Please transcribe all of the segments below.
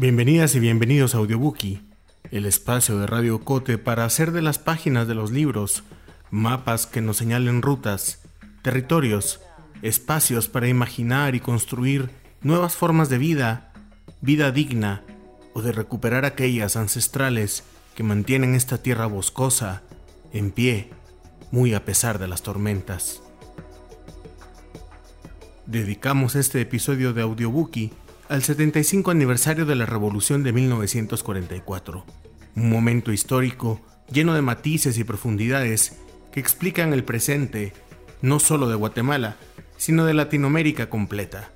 Bienvenidas y bienvenidos a Audiobookie, el espacio de Radio Cote para hacer de las páginas de los libros mapas que nos señalen rutas, territorios, espacios para imaginar y construir nuevas formas de vida, vida digna o de recuperar aquellas ancestrales que mantienen esta tierra boscosa en pie, muy a pesar de las tormentas. Dedicamos este episodio de Audiobookie al 75 aniversario de la Revolución de 1944, un momento histórico lleno de matices y profundidades que explican el presente no solo de Guatemala, sino de Latinoamérica completa.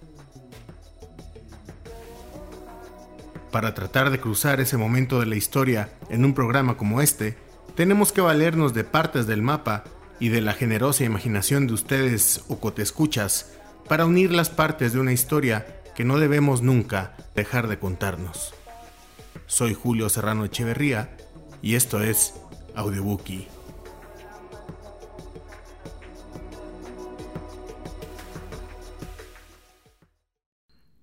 Para tratar de cruzar ese momento de la historia en un programa como este, tenemos que valernos de partes del mapa y de la generosa imaginación de ustedes o cotescuchas para unir las partes de una historia que no debemos nunca dejar de contarnos. Soy Julio Serrano Echeverría y esto es Audiobookie.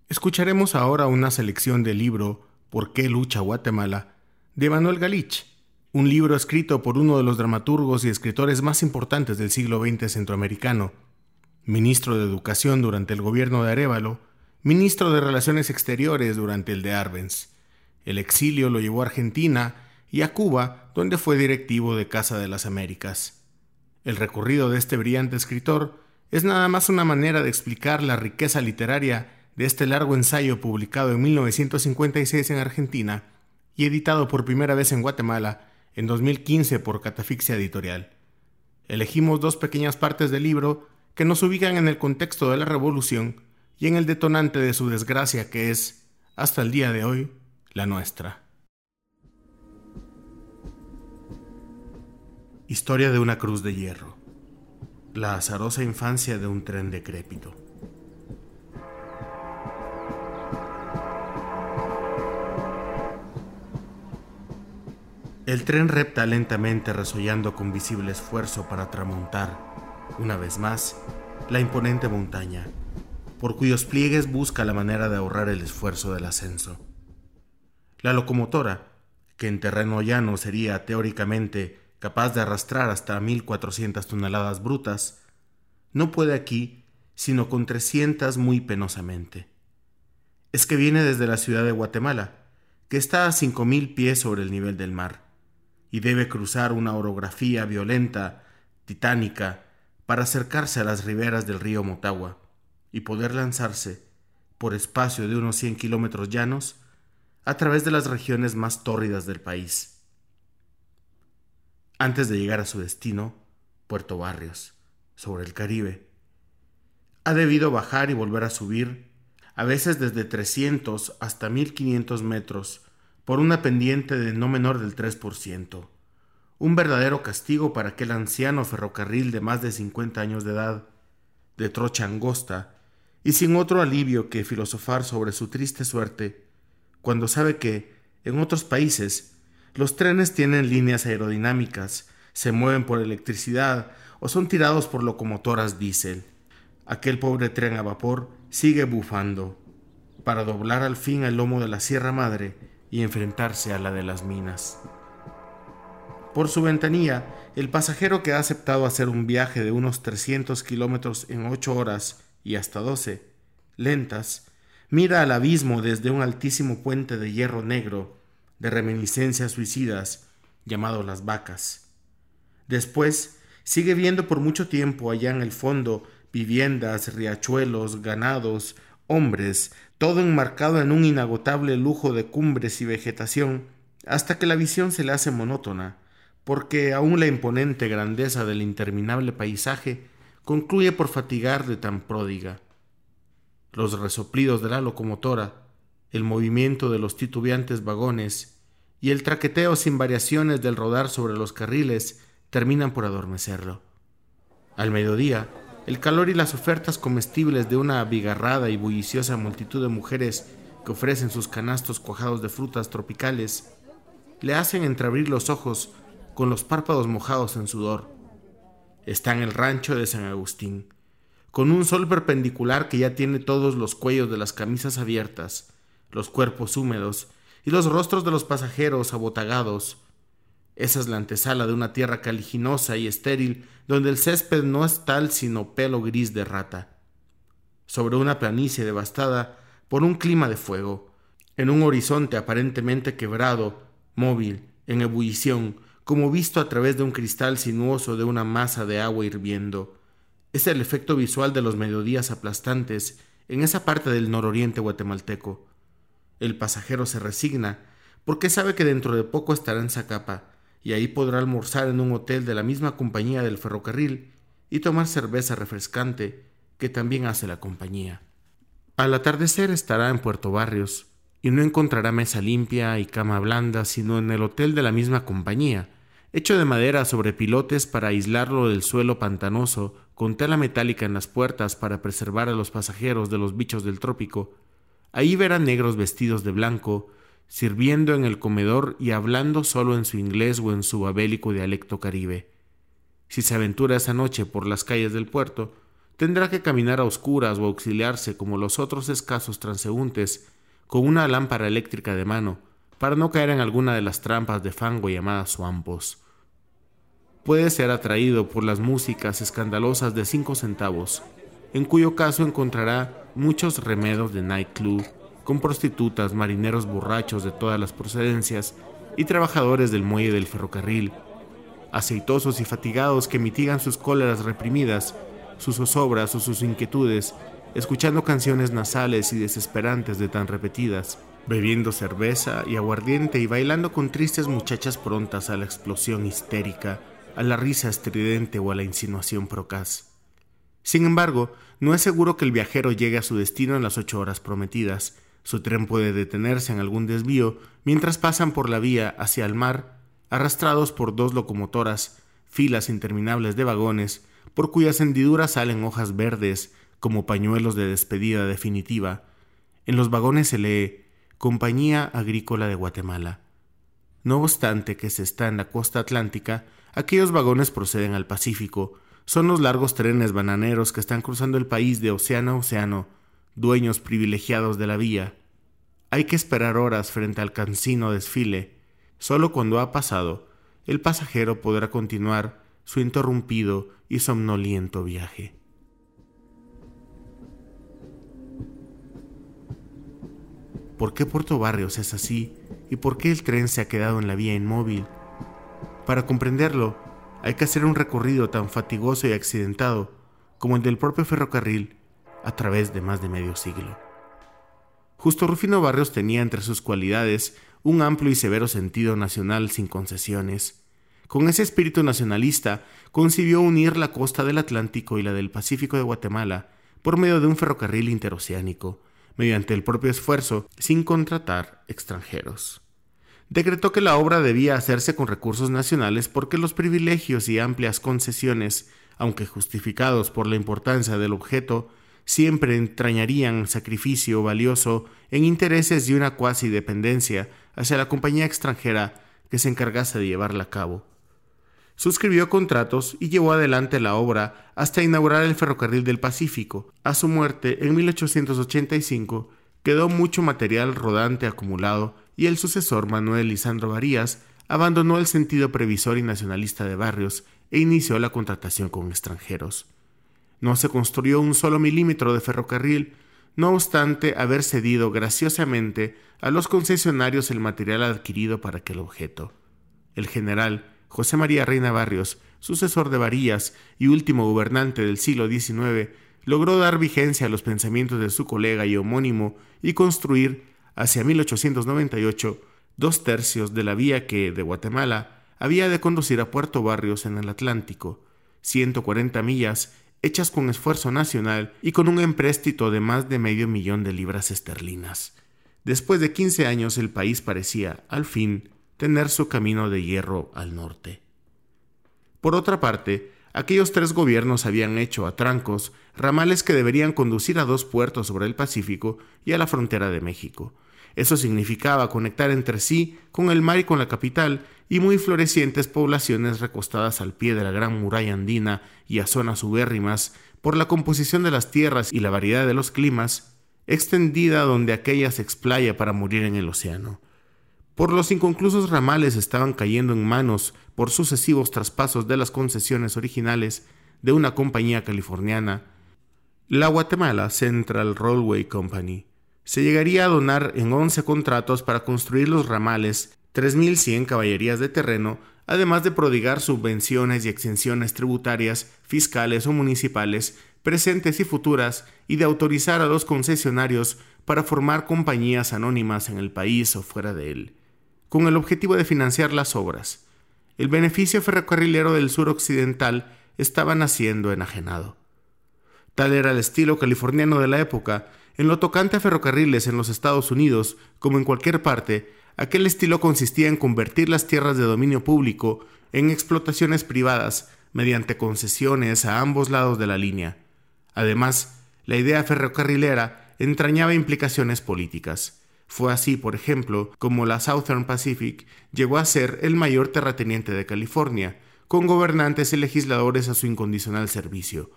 Escucharemos ahora una selección del libro ¿Por qué lucha Guatemala? de Manuel Galich, un libro escrito por uno de los dramaturgos y escritores más importantes del siglo XX centroamericano, ministro de Educación durante el gobierno de Arevalo ministro de Relaciones Exteriores durante el de Arbenz. El exilio lo llevó a Argentina y a Cuba, donde fue directivo de Casa de las Américas. El recorrido de este brillante escritor es nada más una manera de explicar la riqueza literaria de este largo ensayo publicado en 1956 en Argentina y editado por primera vez en Guatemala en 2015 por Catafixia Editorial. Elegimos dos pequeñas partes del libro que nos ubican en el contexto de la Revolución y en el detonante de su desgracia que es, hasta el día de hoy, la nuestra. Historia de una cruz de hierro. La azarosa infancia de un tren decrépito. El tren repta lentamente resollando con visible esfuerzo para tramontar, una vez más, la imponente montaña por cuyos pliegues busca la manera de ahorrar el esfuerzo del ascenso. La locomotora, que en terreno llano sería teóricamente capaz de arrastrar hasta 1.400 toneladas brutas, no puede aquí sino con 300 muy penosamente. Es que viene desde la ciudad de Guatemala, que está a 5.000 pies sobre el nivel del mar, y debe cruzar una orografía violenta, titánica, para acercarse a las riberas del río Motagua y poder lanzarse por espacio de unos 100 kilómetros llanos a través de las regiones más tórridas del país. Antes de llegar a su destino, Puerto Barrios, sobre el Caribe, ha debido bajar y volver a subir, a veces desde 300 hasta 1500 metros, por una pendiente de no menor del 3%, un verdadero castigo para aquel anciano ferrocarril de más de 50 años de edad, de trocha angosta, y sin otro alivio que filosofar sobre su triste suerte, cuando sabe que, en otros países, los trenes tienen líneas aerodinámicas, se mueven por electricidad o son tirados por locomotoras diésel. Aquel pobre tren a vapor sigue bufando, para doblar al fin el lomo de la Sierra Madre y enfrentarse a la de las minas. Por su ventanilla, el pasajero que ha aceptado hacer un viaje de unos 300 kilómetros en ocho horas y hasta doce, lentas, mira al abismo desde un altísimo puente de hierro negro, de reminiscencias suicidas, llamado Las Vacas. Después, sigue viendo por mucho tiempo allá en el fondo viviendas, riachuelos, ganados, hombres, todo enmarcado en un inagotable lujo de cumbres y vegetación, hasta que la visión se le hace monótona, porque aún la imponente grandeza del interminable paisaje concluye por fatigar de tan pródiga. Los resoplidos de la locomotora, el movimiento de los titubeantes vagones y el traqueteo sin variaciones del rodar sobre los carriles terminan por adormecerlo. Al mediodía, el calor y las ofertas comestibles de una abigarrada y bulliciosa multitud de mujeres que ofrecen sus canastos cuajados de frutas tropicales le hacen entreabrir los ojos con los párpados mojados en sudor está en el rancho de San Agustín, con un sol perpendicular que ya tiene todos los cuellos de las camisas abiertas, los cuerpos húmedos y los rostros de los pasajeros abotagados. Esa es la antesala de una tierra caliginosa y estéril, donde el césped no es tal sino pelo gris de rata. Sobre una planicie devastada por un clima de fuego, en un horizonte aparentemente quebrado, móvil, en ebullición, como visto a través de un cristal sinuoso de una masa de agua hirviendo. Es el efecto visual de los mediodías aplastantes en esa parte del nororiente guatemalteco. El pasajero se resigna porque sabe que dentro de poco estará en Zacapa y ahí podrá almorzar en un hotel de la misma compañía del ferrocarril y tomar cerveza refrescante que también hace la compañía. Al atardecer estará en Puerto Barrios y no encontrará mesa limpia y cama blanda sino en el hotel de la misma compañía, hecho de madera sobre pilotes para aislarlo del suelo pantanoso, con tela metálica en las puertas para preservar a los pasajeros de los bichos del trópico, Ahí verá negros vestidos de blanco, sirviendo en el comedor y hablando solo en su inglés o en su babélico dialecto caribe. Si se aventura esa noche por las calles del puerto, tendrá que caminar a oscuras o auxiliarse como los otros escasos transeúntes con una lámpara eléctrica de mano, para no caer en alguna de las trampas de fango llamadas swampos. Puede ser atraído por las músicas escandalosas de cinco centavos, en cuyo caso encontrará muchos remedos de nightclub, con prostitutas, marineros borrachos de todas las procedencias y trabajadores del muelle del ferrocarril, aceitosos y fatigados que mitigan sus cóleras reprimidas, sus zozobras o sus inquietudes, escuchando canciones nasales y desesperantes de tan repetidas, bebiendo cerveza y aguardiente y bailando con tristes muchachas prontas a la explosión histérica, a la risa estridente o a la insinuación procaz. Sin embargo, no es seguro que el viajero llegue a su destino en las ocho horas prometidas. Su tren puede detenerse en algún desvío mientras pasan por la vía hacia el mar, arrastrados por dos locomotoras, filas interminables de vagones, por cuyas hendiduras salen hojas verdes como pañuelos de despedida definitiva. En los vagones se lee Compañía Agrícola de Guatemala. No obstante que se está en la costa atlántica, aquellos vagones proceden al Pacífico, son los largos trenes bananeros que están cruzando el país de océano a océano, dueños privilegiados de la vía. Hay que esperar horas frente al cansino desfile. Solo cuando ha pasado, el pasajero podrá continuar su interrumpido y somnoliento viaje. ¿Por qué Puerto Barrios es así? ¿Y por qué el tren se ha quedado en la vía inmóvil? Para comprenderlo, hay que hacer un recorrido tan fatigoso y accidentado como el del propio ferrocarril a través de más de medio siglo. Justo Rufino Barrios tenía entre sus cualidades un amplio y severo sentido nacional sin concesiones. Con ese espíritu nacionalista concibió unir la costa del Atlántico y la del Pacífico de Guatemala por medio de un ferrocarril interoceánico, mediante el propio esfuerzo, sin contratar extranjeros decretó que la obra debía hacerse con recursos nacionales porque los privilegios y amplias concesiones, aunque justificados por la importancia del objeto, siempre entrañarían sacrificio valioso en intereses de una cuasi dependencia hacia la compañía extranjera que se encargase de llevarla a cabo. Suscribió contratos y llevó adelante la obra hasta inaugurar el ferrocarril del Pacífico. A su muerte, en 1885, quedó mucho material rodante acumulado y el sucesor Manuel Lisandro Varías abandonó el sentido previsor y nacionalista de barrios e inició la contratación con extranjeros. No se construyó un solo milímetro de ferrocarril, no obstante haber cedido graciosamente a los concesionarios el material adquirido para aquel objeto. El general José María Reina Barrios, sucesor de Varías y último gobernante del siglo XIX, logró dar vigencia a los pensamientos de su colega y homónimo y construir hacia 1898 dos tercios de la vía que, de Guatemala, había de conducir a Puerto Barrios en el Atlántico, 140 millas hechas con esfuerzo nacional y con un empréstito de más de medio millón de libras esterlinas. Después de 15 años el país parecía, al fin, tener su camino de hierro al norte. Por otra parte, aquellos tres gobiernos habían hecho a trancos ramales que deberían conducir a dos puertos sobre el Pacífico y a la frontera de México, eso significaba conectar entre sí con el mar y con la capital y muy florecientes poblaciones recostadas al pie de la gran muralla andina y a zonas ubérrimas por la composición de las tierras y la variedad de los climas, extendida donde aquella se explaya para morir en el océano. Por los inconclusos ramales estaban cayendo en manos por sucesivos traspasos de las concesiones originales de una compañía californiana, la Guatemala Central Railway Company. Se llegaría a donar en 11 contratos para construir los ramales 3.100 caballerías de terreno, además de prodigar subvenciones y exenciones tributarias, fiscales o municipales, presentes y futuras, y de autorizar a los concesionarios para formar compañías anónimas en el país o fuera de él, con el objetivo de financiar las obras. El beneficio ferrocarrilero del sur occidental estaba naciendo enajenado. Tal era el estilo californiano de la época, en lo tocante a ferrocarriles en los Estados Unidos, como en cualquier parte, aquel estilo consistía en convertir las tierras de dominio público en explotaciones privadas mediante concesiones a ambos lados de la línea. Además, la idea ferrocarrilera entrañaba implicaciones políticas. Fue así, por ejemplo, como la Southern Pacific llegó a ser el mayor terrateniente de California, con gobernantes y legisladores a su incondicional servicio.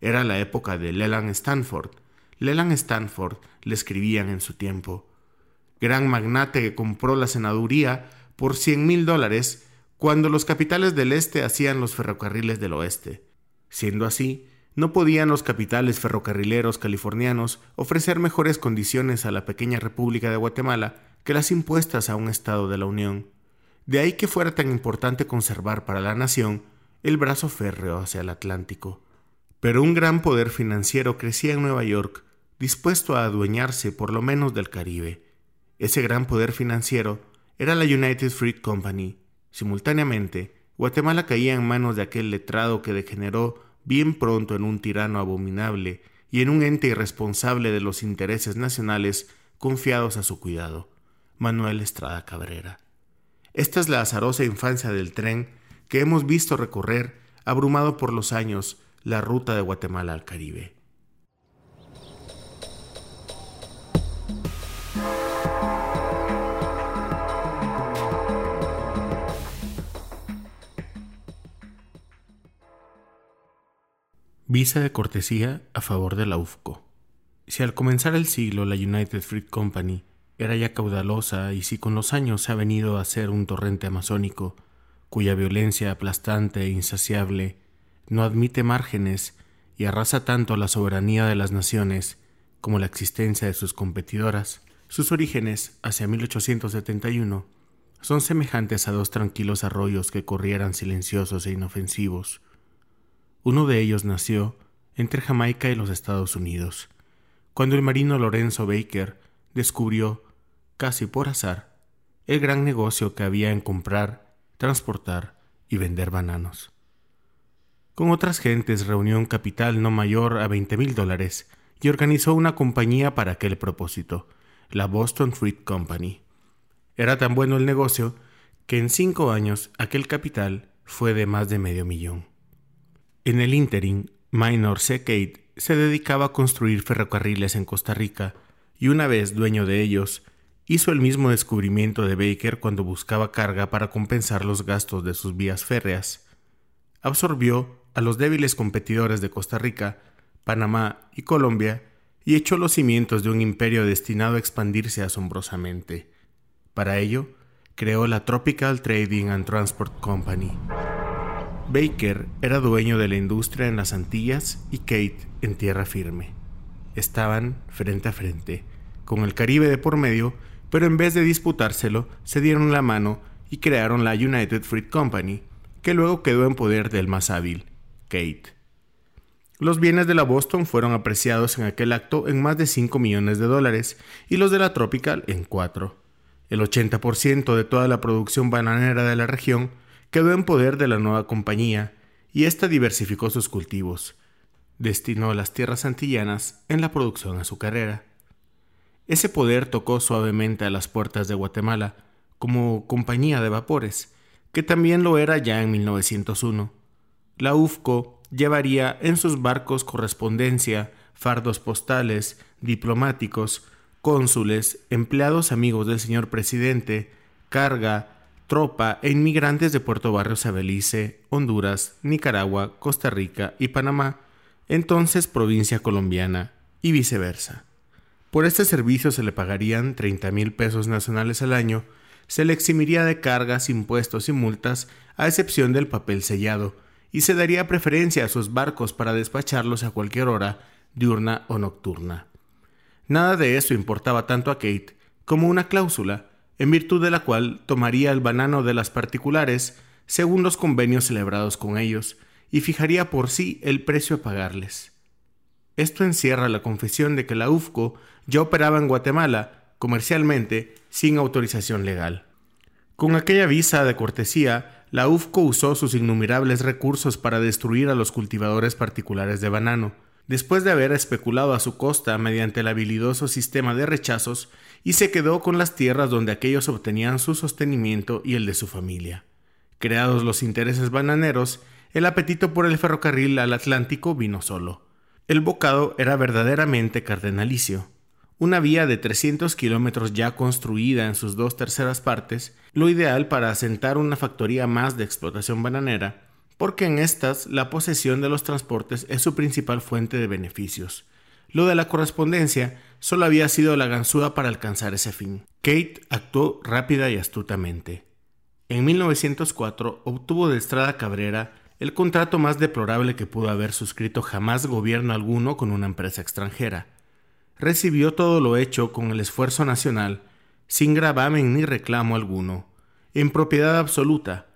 Era la época de Leland Stanford. Leland Stanford le escribían en su tiempo. Gran magnate que compró la senaduría por cien mil dólares cuando los capitales del este hacían los ferrocarriles del oeste. Siendo así, no podían los capitales ferrocarrileros californianos ofrecer mejores condiciones a la pequeña República de Guatemala que las impuestas a un Estado de la Unión. De ahí que fuera tan importante conservar para la nación el brazo férreo hacia el Atlántico. Pero un gran poder financiero crecía en Nueva York, dispuesto a adueñarse por lo menos del Caribe. Ese gran poder financiero era la United Fruit Company. Simultáneamente, Guatemala caía en manos de aquel letrado que degeneró bien pronto en un tirano abominable y en un ente irresponsable de los intereses nacionales confiados a su cuidado, Manuel Estrada Cabrera. Esta es la azarosa infancia del tren que hemos visto recorrer, abrumado por los años, la ruta de Guatemala al Caribe. Visa de cortesía a favor de la UFCO. Si al comenzar el siglo la United Fruit Company era ya caudalosa y si con los años se ha venido a ser un torrente amazónico, cuya violencia aplastante e insaciable no admite márgenes y arrasa tanto la soberanía de las naciones como la existencia de sus competidoras, sus orígenes, hacia 1871, son semejantes a dos tranquilos arroyos que corrieran silenciosos e inofensivos. Uno de ellos nació entre Jamaica y los Estados Unidos, cuando el marino Lorenzo Baker descubrió casi por azar, el gran negocio que había en comprar, transportar y vender bananos. Con otras gentes reunió un capital no mayor a veinte mil dólares y organizó una compañía para aquel propósito, la Boston Fruit Company. Era tan bueno el negocio que en cinco años aquel capital fue de más de medio millón. En el ínterin, Minor. Kate se dedicaba a construir ferrocarriles en Costa Rica y una vez dueño de ellos, hizo el mismo descubrimiento de Baker cuando buscaba carga para compensar los gastos de sus vías férreas. Absorbió a los débiles competidores de Costa Rica, Panamá y Colombia y echó los cimientos de un imperio destinado a expandirse asombrosamente. Para ello, creó la Tropical Trading and Transport Company. Baker era dueño de la industria en las Antillas y Kate en tierra firme. Estaban frente a frente, con el Caribe de por medio pero en vez de disputárselo, se dieron la mano y crearon la United Fruit Company, que luego quedó en poder del más hábil, Kate. Los bienes de la Boston fueron apreciados en aquel acto en más de 5 millones de dólares y los de la Tropical en 4. El 80% de toda la producción bananera de la región quedó en poder de la nueva compañía y ésta diversificó sus cultivos. Destinó las tierras antillanas en la producción azucarera. Ese poder tocó suavemente a las puertas de Guatemala como compañía de vapores, que también lo era ya en 1901. La UFCO llevaría en sus barcos correspondencia, fardos postales, diplomáticos, cónsules, empleados amigos del señor presidente, carga, tropa e inmigrantes de Puerto Barrios a Belice, Honduras, Nicaragua, Costa Rica y Panamá, entonces provincia colombiana, y viceversa. Por este servicio se le pagarían 30 mil pesos nacionales al año, se le eximiría de cargas, impuestos y multas, a excepción del papel sellado, y se daría preferencia a sus barcos para despacharlos a cualquier hora, diurna o nocturna. Nada de eso importaba tanto a Kate como una cláusula, en virtud de la cual tomaría el banano de las particulares según los convenios celebrados con ellos, y fijaría por sí el precio a pagarles. Esto encierra la confesión de que la UFCO ya operaba en Guatemala comercialmente sin autorización legal. Con aquella visa de cortesía, la UFCO usó sus innumerables recursos para destruir a los cultivadores particulares de banano, después de haber especulado a su costa mediante el habilidoso sistema de rechazos, y se quedó con las tierras donde aquellos obtenían su sostenimiento y el de su familia. Creados los intereses bananeros, el apetito por el ferrocarril al Atlántico vino solo. El bocado era verdaderamente cardenalicio. Una vía de 300 kilómetros ya construida en sus dos terceras partes, lo ideal para asentar una factoría más de explotación bananera, porque en estas la posesión de los transportes es su principal fuente de beneficios. Lo de la correspondencia solo había sido la ganzúa para alcanzar ese fin. Kate actuó rápida y astutamente. En 1904 obtuvo de Estrada Cabrera el contrato más deplorable que pudo haber suscrito jamás gobierno alguno con una empresa extranjera. Recibió todo lo hecho con el esfuerzo nacional, sin gravamen ni reclamo alguno, en propiedad absoluta,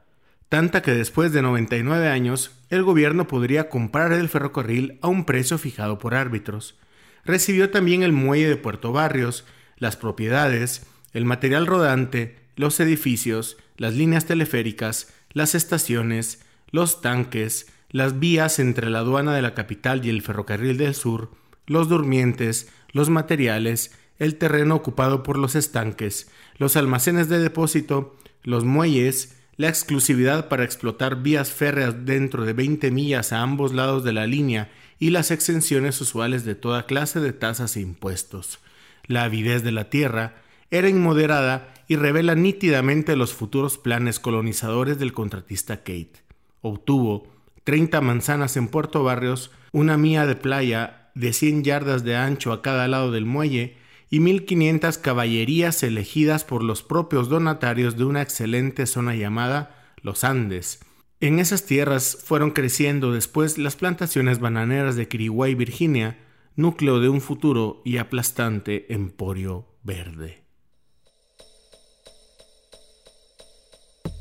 tanta que después de 99 años el gobierno podría comprar el ferrocarril a un precio fijado por árbitros. Recibió también el muelle de Puerto Barrios, las propiedades, el material rodante, los edificios, las líneas teleféricas, las estaciones, los tanques, las vías entre la aduana de la capital y el ferrocarril del sur, los durmientes, los materiales, el terreno ocupado por los estanques, los almacenes de depósito, los muelles, la exclusividad para explotar vías férreas dentro de 20 millas a ambos lados de la línea y las exenciones usuales de toda clase de tasas e impuestos. La avidez de la tierra era inmoderada y revela nítidamente los futuros planes colonizadores del contratista Kate. Obtuvo 30 manzanas en Puerto Barrios, una mía de playa de 100 yardas de ancho a cada lado del muelle y 1500 caballerías elegidas por los propios donatarios de una excelente zona llamada Los Andes. En esas tierras fueron creciendo después las plantaciones bananeras de Kiriway, Virginia, núcleo de un futuro y aplastante emporio verde.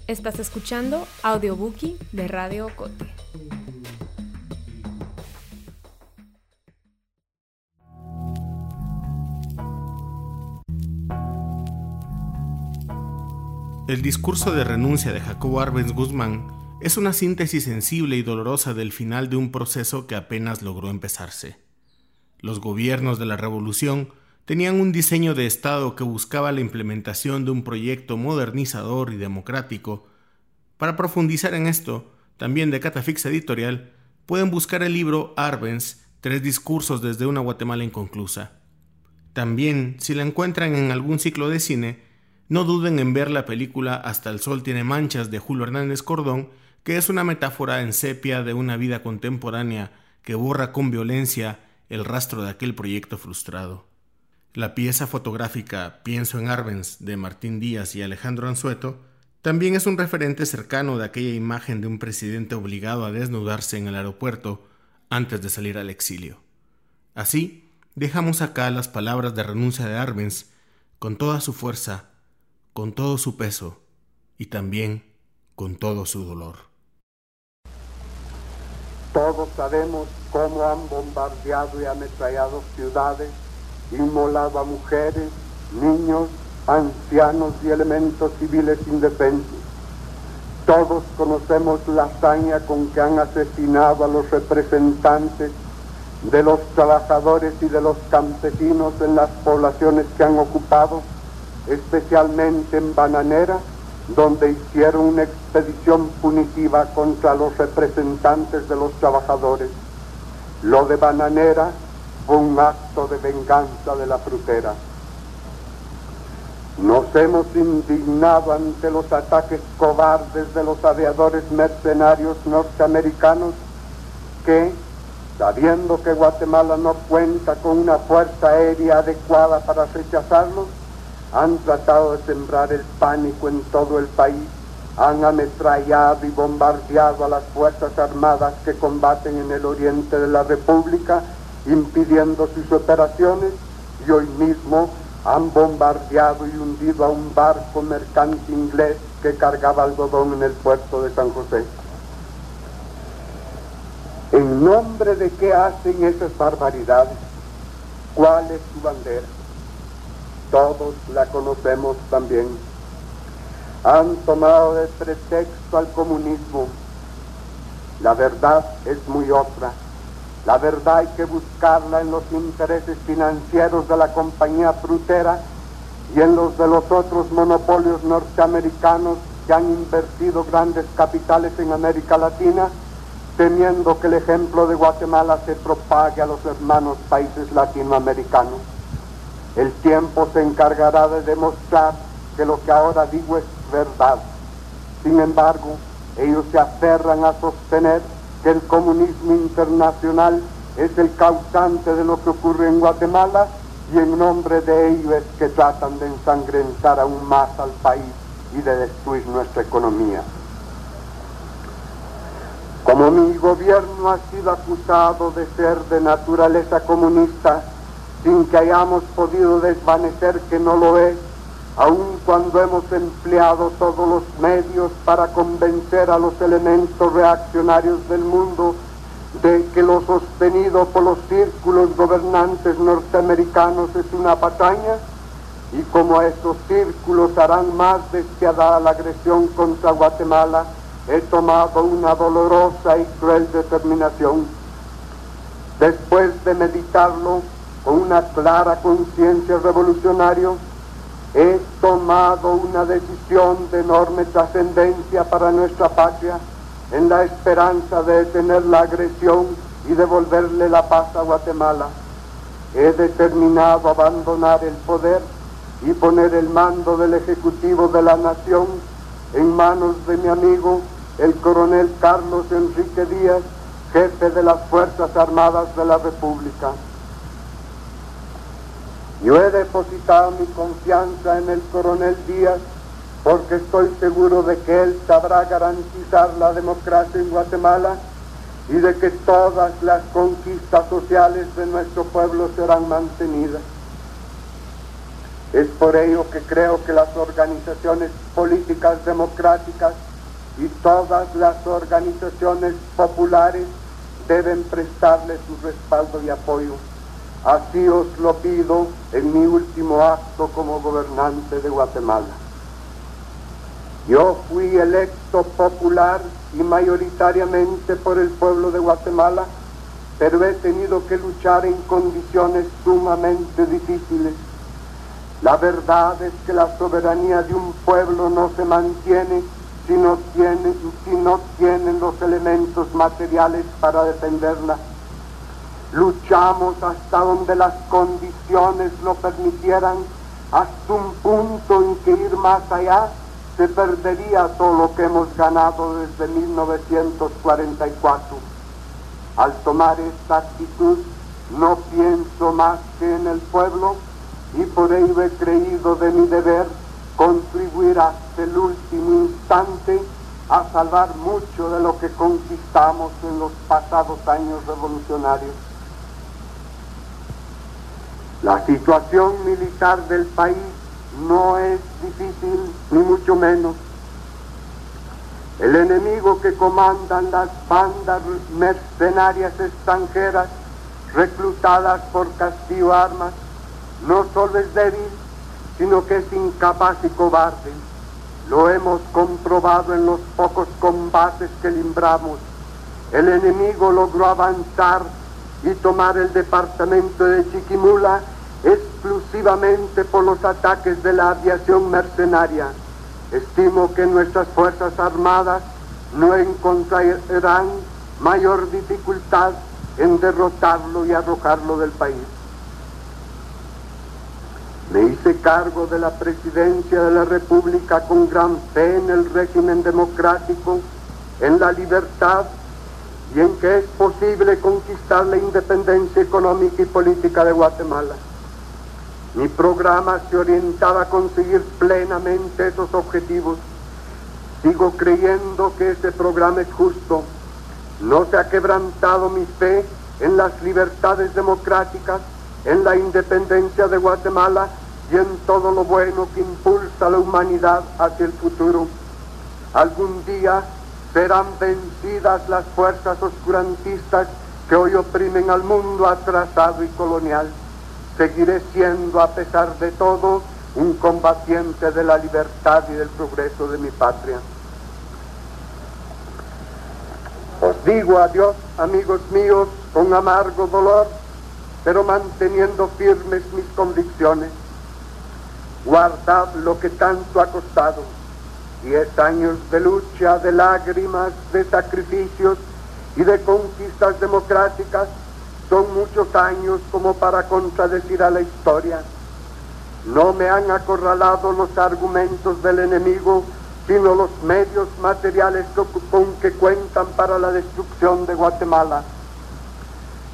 Estás escuchando Audiobookie de Radio Cote. El discurso de renuncia de Jacobo Arbenz Guzmán es una síntesis sensible y dolorosa del final de un proceso que apenas logró empezarse. Los gobiernos de la revolución tenían un diseño de Estado que buscaba la implementación de un proyecto modernizador y democrático. Para profundizar en esto, también de Catafix Editorial, pueden buscar el libro Arbenz, Tres discursos desde una Guatemala inconclusa. También, si la encuentran en algún ciclo de cine, no duden en ver la película Hasta el Sol tiene manchas de Julio Hernández Cordón, que es una metáfora en sepia de una vida contemporánea que borra con violencia el rastro de aquel proyecto frustrado. La pieza fotográfica Pienso en Arbenz de Martín Díaz y Alejandro Anzueto también es un referente cercano de aquella imagen de un presidente obligado a desnudarse en el aeropuerto antes de salir al exilio. Así, dejamos acá las palabras de renuncia de Arbenz con toda su fuerza, con todo su peso y también con todo su dolor. Todos sabemos cómo han bombardeado y ametrallado ciudades inmolado a mujeres, niños, ancianos y elementos civiles indefensos. Todos conocemos la hazaña con que han asesinado a los representantes de los trabajadores y de los campesinos en las poblaciones que han ocupado, especialmente en Bananera, donde hicieron una expedición punitiva contra los representantes de los trabajadores. Lo de Bananera un acto de venganza de la frutera. Nos hemos indignado ante los ataques cobardes de los aviadores mercenarios norteamericanos que, sabiendo que Guatemala no cuenta con una fuerza aérea adecuada para rechazarlos, han tratado de sembrar el pánico en todo el país, han ametrallado y bombardeado a las Fuerzas Armadas que combaten en el oriente de la República, impidiendo sus operaciones, y hoy mismo han bombardeado y hundido a un barco mercante inglés que cargaba algodón en el puerto de San José. ¿En nombre de qué hacen esas barbaridades? ¿Cuál es su bandera? Todos la conocemos también. Han tomado de pretexto al comunismo. La verdad es muy otra. La verdad hay que buscarla en los intereses financieros de la compañía frutera y en los de los otros monopolios norteamericanos que han invertido grandes capitales en América Latina, temiendo que el ejemplo de Guatemala se propague a los hermanos países latinoamericanos. El tiempo se encargará de demostrar que lo que ahora digo es verdad. Sin embargo, ellos se aferran a sostener que el comunismo internacional es el causante de lo que ocurre en Guatemala y en nombre de ello es que tratan de ensangrentar aún más al país y de destruir nuestra economía. Como mi gobierno ha sido acusado de ser de naturaleza comunista, sin que hayamos podido desvanecer que no lo es, aun cuando hemos empleado todos los medios para convencer a los elementos reaccionarios del mundo de que lo sostenido por los círculos gobernantes norteamericanos es una patraña, y como estos círculos harán más despiadada la agresión contra Guatemala, he tomado una dolorosa y cruel determinación. Después de meditarlo con una clara conciencia revolucionaria, he tomado una decisión de enorme trascendencia para nuestra patria en la esperanza de detener la agresión y devolverle la paz a Guatemala. He determinado abandonar el poder y poner el mando del Ejecutivo de la Nación en manos de mi amigo, el coronel Carlos Enrique Díaz, jefe de las Fuerzas Armadas de la República. Yo he depositado mi confianza en el coronel Díaz porque estoy seguro de que él sabrá garantizar la democracia en Guatemala y de que todas las conquistas sociales de nuestro pueblo serán mantenidas. Es por ello que creo que las organizaciones políticas democráticas y todas las organizaciones populares deben prestarle su respaldo y apoyo. Así os lo pido en mi último acto como gobernante de Guatemala. Yo fui electo popular y mayoritariamente por el pueblo de Guatemala, pero he tenido que luchar en condiciones sumamente difíciles. La verdad es que la soberanía de un pueblo no se mantiene si no, tiene, si no tienen los elementos materiales para defenderla. Luchamos hasta donde las condiciones lo permitieran, hasta un punto en que ir más allá se perdería todo lo que hemos ganado desde 1944. Al tomar esta actitud, no pienso más que en el pueblo y por ello he creído de mi deber contribuir hasta el último instante a salvar mucho de lo que conquistamos en los pasados años revolucionarios. La situación militar del país no es difícil, ni mucho menos. El enemigo que comandan las bandas mercenarias extranjeras reclutadas por Castillo Armas no solo es débil, sino que es incapaz y cobarde. Lo hemos comprobado en los pocos combates que limbramos. El enemigo logró avanzar y tomar el departamento de Chiquimula exclusivamente por los ataques de la aviación mercenaria. Estimo que nuestras Fuerzas Armadas no encontrarán mayor dificultad en derrotarlo y arrojarlo del país. Me hice cargo de la presidencia de la República con gran fe en el régimen democrático, en la libertad y en que es posible conquistar la independencia económica y política de Guatemala. Mi programa se orientaba a conseguir plenamente esos objetivos. Sigo creyendo que ese programa es justo. No se ha quebrantado mi fe en las libertades democráticas, en la independencia de Guatemala y en todo lo bueno que impulsa la humanidad hacia el futuro. Algún día serán vencidas las fuerzas oscurantistas que hoy oprimen al mundo atrasado y colonial. Seguiré siendo, a pesar de todo, un combatiente de la libertad y del progreso de mi patria. Os digo adiós, amigos míos, con amargo dolor, pero manteniendo firmes mis convicciones. Guardad lo que tanto ha costado Diez años de lucha, de lágrimas, de sacrificios y de conquistas democráticas son muchos años como para contradecir a la historia. No me han acorralado los argumentos del enemigo, sino los medios materiales con que cuentan para la destrucción de Guatemala.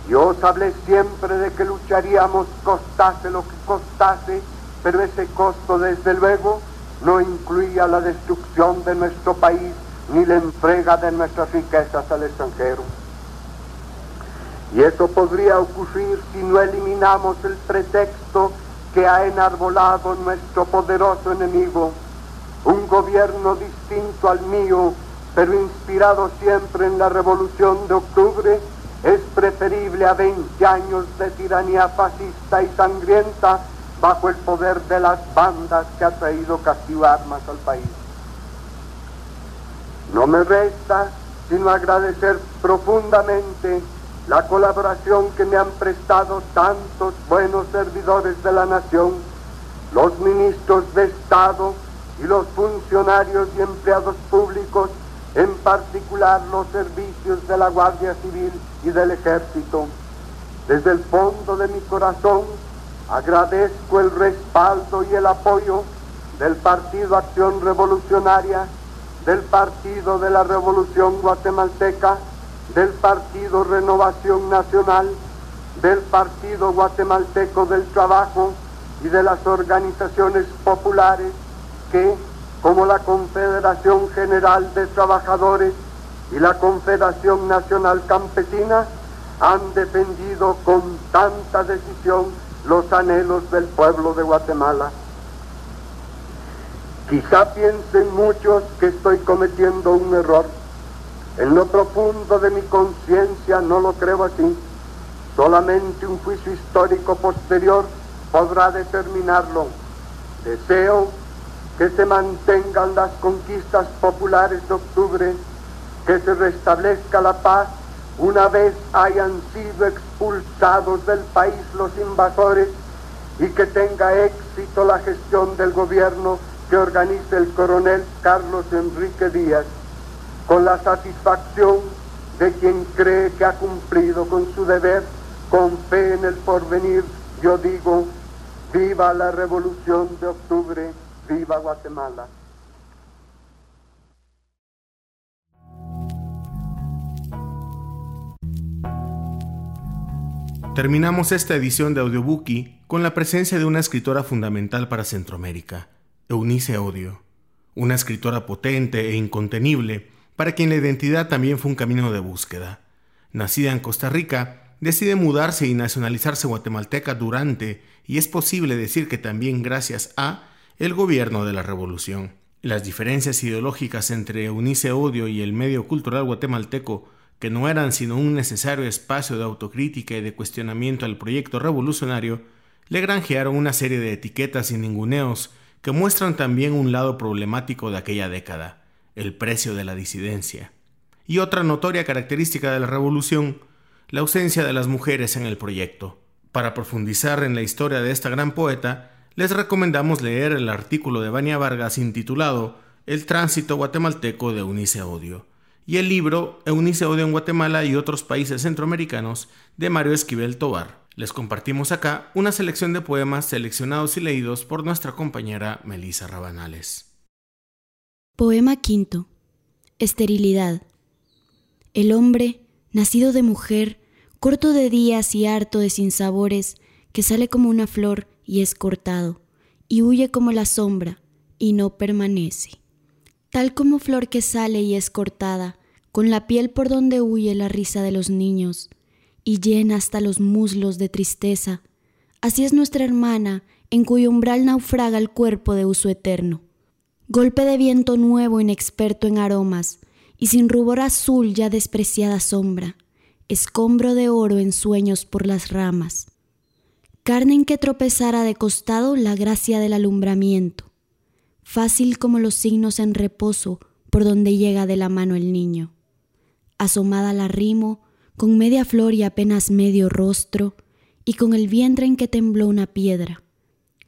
Yo os hablé siempre de que lucharíamos costase lo que costase, pero ese costo desde luego no incluía la destrucción de nuestro país ni la entrega de nuestras riquezas al extranjero. Y eso podría ocurrir si no eliminamos el pretexto que ha enarbolado nuestro poderoso enemigo, un gobierno distinto al mío, pero inspirado siempre en la revolución de octubre, es preferible a 20 años de tiranía fascista y sangrienta bajo el poder de las bandas que ha traído castigo armas al país. No me resta sino agradecer profundamente la colaboración que me han prestado tantos buenos servidores de la nación, los ministros de Estado y los funcionarios y empleados públicos, en particular los servicios de la Guardia Civil y del Ejército. Desde el fondo de mi corazón Agradezco el respaldo y el apoyo del Partido Acción Revolucionaria, del Partido de la Revolución Guatemalteca, del Partido Renovación Nacional, del Partido Guatemalteco del Trabajo y de las organizaciones populares que, como la Confederación General de Trabajadores y la Confederación Nacional Campesina, han defendido con tanta decisión los anhelos del pueblo de Guatemala. Quizá piensen muchos que estoy cometiendo un error. En lo profundo de mi conciencia no lo creo así. Solamente un juicio histórico posterior podrá determinarlo. Deseo que se mantengan las conquistas populares de octubre, que se restablezca la paz una vez hayan sido expulsados del país los invasores y que tenga éxito la gestión del gobierno que organice el coronel Carlos Enrique Díaz, con la satisfacción de quien cree que ha cumplido con su deber, con fe en el porvenir, yo digo, viva la revolución de octubre, viva Guatemala. Terminamos esta edición de Audiobookie con la presencia de una escritora fundamental para Centroamérica, Eunice Odio, una escritora potente e incontenible, para quien la identidad también fue un camino de búsqueda. Nacida en Costa Rica, decide mudarse y nacionalizarse guatemalteca durante, y es posible decir que también gracias a, el gobierno de la revolución. Las diferencias ideológicas entre Eunice Odio y el medio cultural guatemalteco que no eran sino un necesario espacio de autocrítica y de cuestionamiento al proyecto revolucionario, le granjearon una serie de etiquetas y ninguneos que muestran también un lado problemático de aquella década, el precio de la disidencia. Y otra notoria característica de la revolución, la ausencia de las mujeres en el proyecto. Para profundizar en la historia de esta gran poeta, les recomendamos leer el artículo de Vania Vargas intitulado El tránsito guatemalteco de Unice Odio y el libro Eunice Odio en Guatemala y otros países centroamericanos de Mario Esquivel Tobar. Les compartimos acá una selección de poemas seleccionados y leídos por nuestra compañera Melisa Rabanales. Poema quinto. Esterilidad. El hombre nacido de mujer, corto de días y harto de sinsabores, que sale como una flor y es cortado, y huye como la sombra y no permanece. Tal como flor que sale y es cortada, con la piel por donde huye la risa de los niños, y llena hasta los muslos de tristeza, así es nuestra hermana, en cuyo umbral naufraga el cuerpo de uso eterno. Golpe de viento nuevo inexperto en aromas, y sin rubor azul ya despreciada sombra, escombro de oro en sueños por las ramas. Carne en que tropezara de costado la gracia del alumbramiento, fácil como los signos en reposo por donde llega de la mano el niño. Asomada la rimo, con media flor y apenas medio rostro, y con el vientre en que tembló una piedra,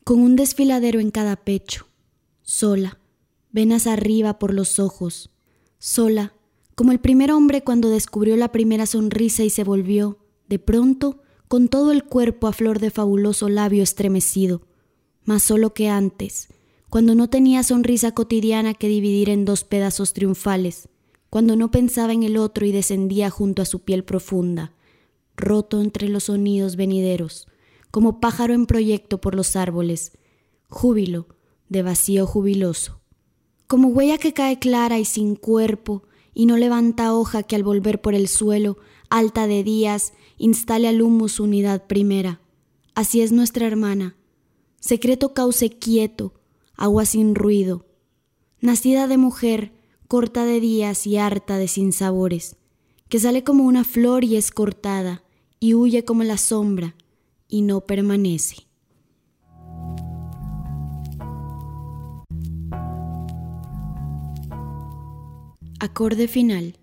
con un desfiladero en cada pecho, sola, venas arriba por los ojos, sola, como el primer hombre cuando descubrió la primera sonrisa y se volvió, de pronto, con todo el cuerpo a flor de fabuloso labio estremecido, más solo que antes, cuando no tenía sonrisa cotidiana que dividir en dos pedazos triunfales, cuando no pensaba en el otro y descendía junto a su piel profunda, roto entre los sonidos venideros, como pájaro en proyecto por los árboles, júbilo de vacío jubiloso como huella que cae clara y sin cuerpo, y no levanta hoja que al volver por el suelo, alta de días, instale al humo su unidad primera. Así es nuestra hermana, secreto cauce quieto, agua sin ruido, nacida de mujer, corta de días y harta de sinsabores, que sale como una flor y es cortada, y huye como la sombra, y no permanece. Acorde final.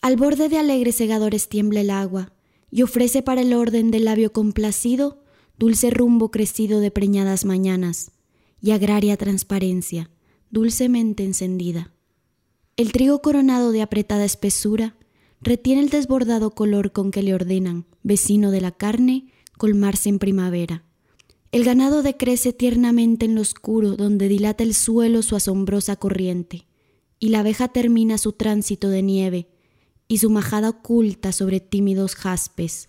Al borde de alegres segadores tiembla el agua y ofrece para el orden del labio complacido dulce rumbo crecido de preñadas mañanas y agraria transparencia, dulcemente encendida. El trigo coronado de apretada espesura retiene el desbordado color con que le ordenan, vecino de la carne, colmarse en primavera. El ganado decrece tiernamente en lo oscuro donde dilata el suelo su asombrosa corriente y la abeja termina su tránsito de nieve y su majada oculta sobre tímidos jaspes.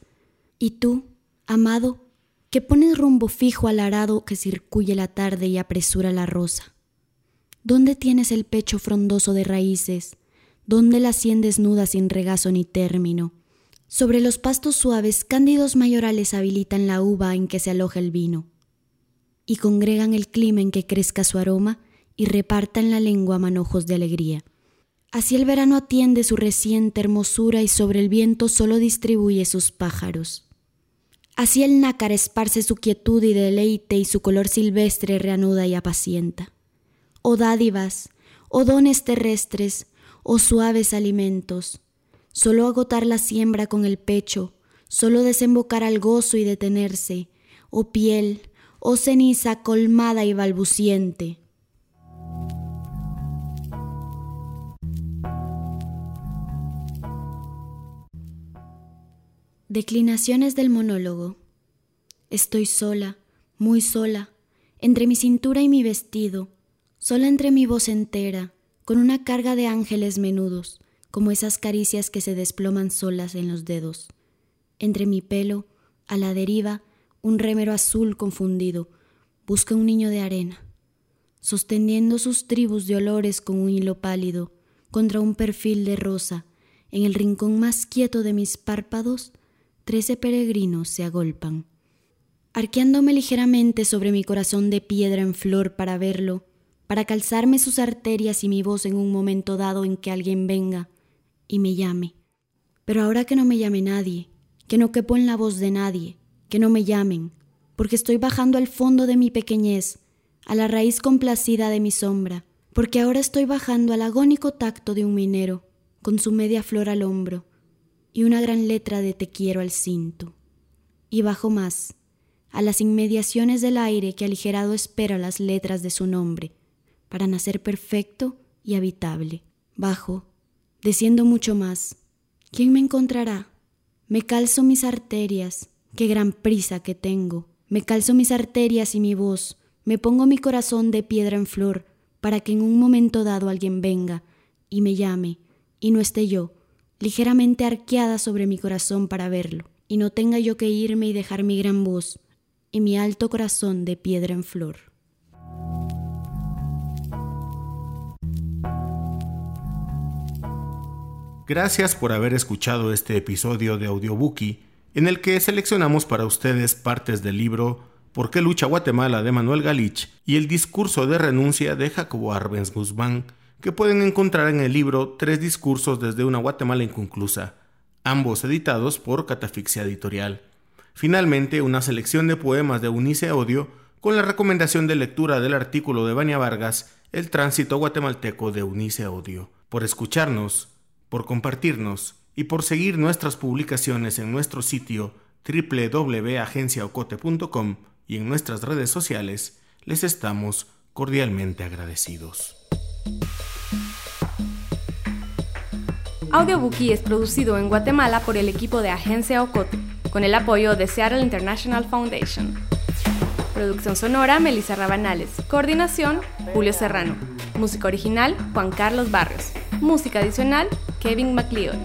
Y tú, amado, que pones rumbo fijo al arado que circuye la tarde y apresura la rosa. ¿Dónde tienes el pecho frondoso de raíces? ¿Dónde la sien desnuda sin regazo ni término? Sobre los pastos suaves, cándidos mayorales habilitan la uva en que se aloja el vino, y congregan el clima en que crezca su aroma y reparta en la lengua manojos de alegría. Así el verano atiende su reciente hermosura y sobre el viento solo distribuye sus pájaros. Así el nácar esparce su quietud y deleite y su color silvestre reanuda y apacienta. Oh dádivas, oh dones terrestres, oh suaves alimentos, solo agotar la siembra con el pecho, solo desembocar al gozo y detenerse, oh piel, oh ceniza colmada y balbuciente, Declinaciones del monólogo. Estoy sola, muy sola, entre mi cintura y mi vestido, sola entre mi voz entera, con una carga de ángeles menudos, como esas caricias que se desploman solas en los dedos. Entre mi pelo, a la deriva, un remero azul confundido, busca un niño de arena, sosteniendo sus tribus de olores con un hilo pálido, contra un perfil de rosa, en el rincón más quieto de mis párpados, trece peregrinos se agolpan. Arqueándome ligeramente sobre mi corazón de piedra en flor para verlo, para calzarme sus arterias y mi voz en un momento dado en que alguien venga y me llame. Pero ahora que no me llame nadie, que no quepo en la voz de nadie, que no me llamen, porque estoy bajando al fondo de mi pequeñez, a la raíz complacida de mi sombra, porque ahora estoy bajando al agónico tacto de un minero, con su media flor al hombro, y una gran letra de te quiero al cinto. Y bajo más, a las inmediaciones del aire que aligerado espera las letras de su nombre, para nacer perfecto y habitable. Bajo, desciendo mucho más. ¿Quién me encontrará? Me calzo mis arterias, qué gran prisa que tengo. Me calzo mis arterias y mi voz, me pongo mi corazón de piedra en flor, para que en un momento dado alguien venga y me llame, y no esté yo, ligeramente arqueada sobre mi corazón para verlo, y no tenga yo que irme y dejar mi gran voz y mi alto corazón de piedra en flor. Gracias por haber escuchado este episodio de Audiobookie, en el que seleccionamos para ustedes partes del libro ¿Por qué lucha Guatemala de Manuel Galich y el discurso de renuncia de Jacobo Arbenz Guzmán, que pueden encontrar en el libro Tres discursos desde una Guatemala inconclusa, ambos editados por Catafixia Editorial. Finalmente, una selección de poemas de Unice Audio con la recomendación de lectura del artículo de Bania Vargas, El tránsito guatemalteco de Unice Audio. Por escucharnos, por compartirnos y por seguir nuestras publicaciones en nuestro sitio www.agenciaocote.com y en nuestras redes sociales, les estamos cordialmente agradecidos. Audiobookie es producido en Guatemala por el equipo de Agencia Ocote, con el apoyo de Seattle International Foundation. Producción sonora, Melissa Rabanales. Coordinación, Julio Serrano. Música original, Juan Carlos Barrios. Música adicional, Kevin McLeod.